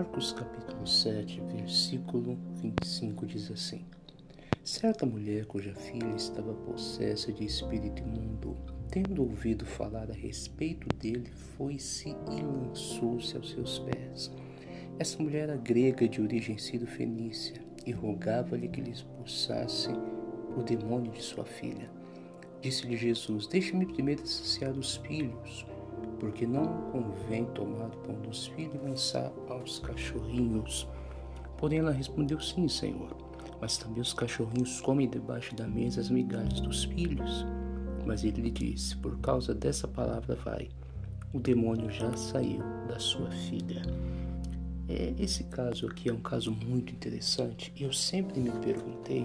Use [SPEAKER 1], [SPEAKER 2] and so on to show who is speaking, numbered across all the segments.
[SPEAKER 1] Marcos capítulo 7, versículo 25 diz assim: Certa mulher cuja filha estava possessa de espírito imundo, tendo ouvido falar a respeito dele, foi-se e lançou-se aos seus pés. Essa mulher era grega de origem sírio-fenícia e rogava-lhe que lhe expulsasse o demônio de sua filha. Disse-lhe Jesus: Deixe-me primeiro saciar os filhos, porque não convém tomar o pão dos filhos e lançar aos cachorrinhos. Porém ela respondeu: Sim, Senhor, mas também os cachorrinhos comem debaixo da mesa as migalhas dos filhos. Mas ele lhe disse: Por causa dessa palavra, vai, o demônio já saiu da sua filha. É, esse caso aqui é um caso muito interessante e eu sempre me perguntei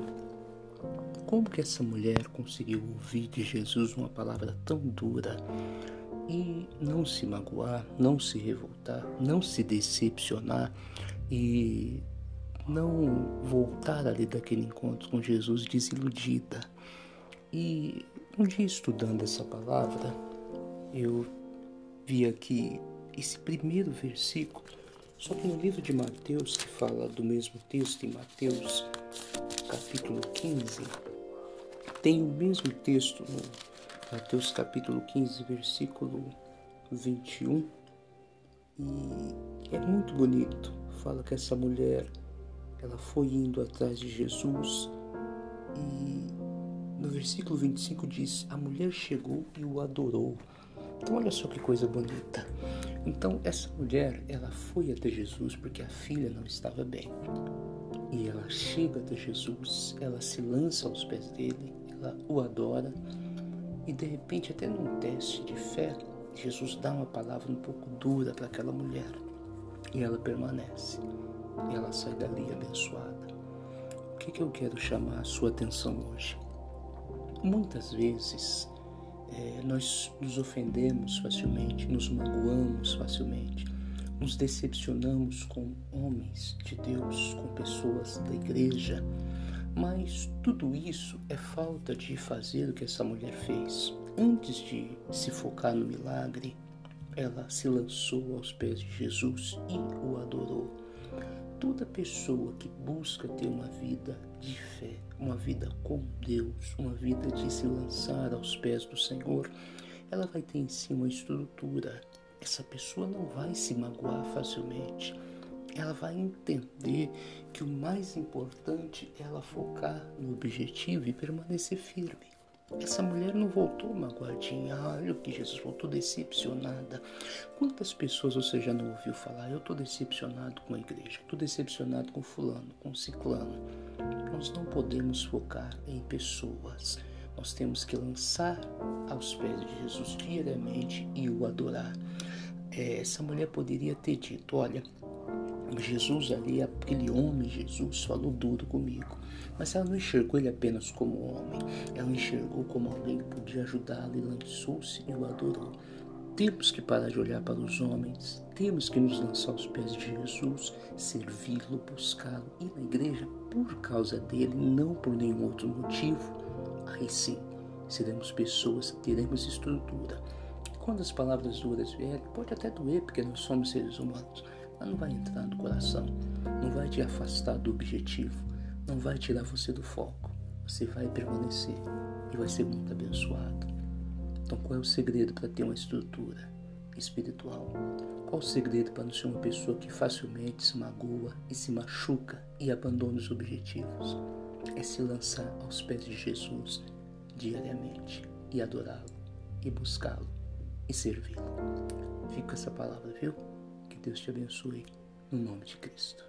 [SPEAKER 1] como que essa mulher conseguiu ouvir de Jesus uma palavra tão dura e não se magoar, não se revoltar, não se decepcionar e não voltar ali daquele encontro com Jesus desiludida. E um dia estudando essa palavra, eu vi aqui esse primeiro versículo só que no livro de Mateus, que fala do mesmo texto, em Mateus capítulo 15, tem o mesmo texto no Mateus capítulo 15, versículo 21, e é muito bonito. Fala que essa mulher, ela foi indo atrás de Jesus e no versículo 25 diz: A mulher chegou e o adorou. Então, olha só que coisa bonita. Então, essa mulher, ela foi até Jesus porque a filha não estava bem. E ela chega até Jesus, ela se lança aos pés dele, ela o adora. E de repente, até num teste de fé, Jesus dá uma palavra um pouco dura para aquela mulher. E ela permanece. E ela sai dali abençoada. O que, que eu quero chamar a sua atenção hoje? Muitas vezes é, nós nos ofendemos facilmente, nos magoamos facilmente, nos decepcionamos com homens de Deus, com pessoas da igreja, mas tudo isso é falta de fazer o que essa mulher fez. Antes de se focar no milagre, ela se lançou aos pés de Jesus e o adorou toda pessoa que busca ter uma vida de fé, uma vida com Deus, uma vida de se lançar aos pés do Senhor, ela vai ter em si uma estrutura. Essa pessoa não vai se magoar facilmente. Ela vai entender que o mais importante é ela focar no objetivo e permanecer firme. Essa mulher não voltou magoadinha, olha o que Jesus voltou decepcionada. Quantas pessoas você já não ouviu falar? Eu estou decepcionado com a igreja, estou decepcionado com fulano, com ciclano. Nós não podemos focar em pessoas. Nós temos que lançar aos pés de Jesus diariamente e o adorar. É, essa mulher poderia ter dito: Olha, Jesus ali, aquele homem Jesus, falou duro comigo. Mas ela não enxergou ele apenas como homem, ela enxergou como alguém que podia ajudá-la e lançou-se e o adorou. Temos que parar de olhar para os homens, temos que nos lançar aos pés de Jesus, servi-lo, buscá-lo, ir na igreja por causa dele, não por nenhum outro motivo. Aí sim, seremos pessoas teremos estrutura. Quando as palavras duras vierem, pode até doer, porque nós somos seres humanos, mas não vai entrar no coração, não vai te afastar do objetivo não vai tirar você do foco. Você vai permanecer e vai ser muito abençoado. Então, qual é o segredo para ter uma estrutura espiritual? Qual o segredo para não ser uma pessoa que facilmente se magoa e se machuca e abandona os objetivos? É se lançar aos pés de Jesus diariamente e adorá-lo e buscá-lo e servi-lo. Fica essa palavra, viu? Deus te abençoe no nome de Cristo.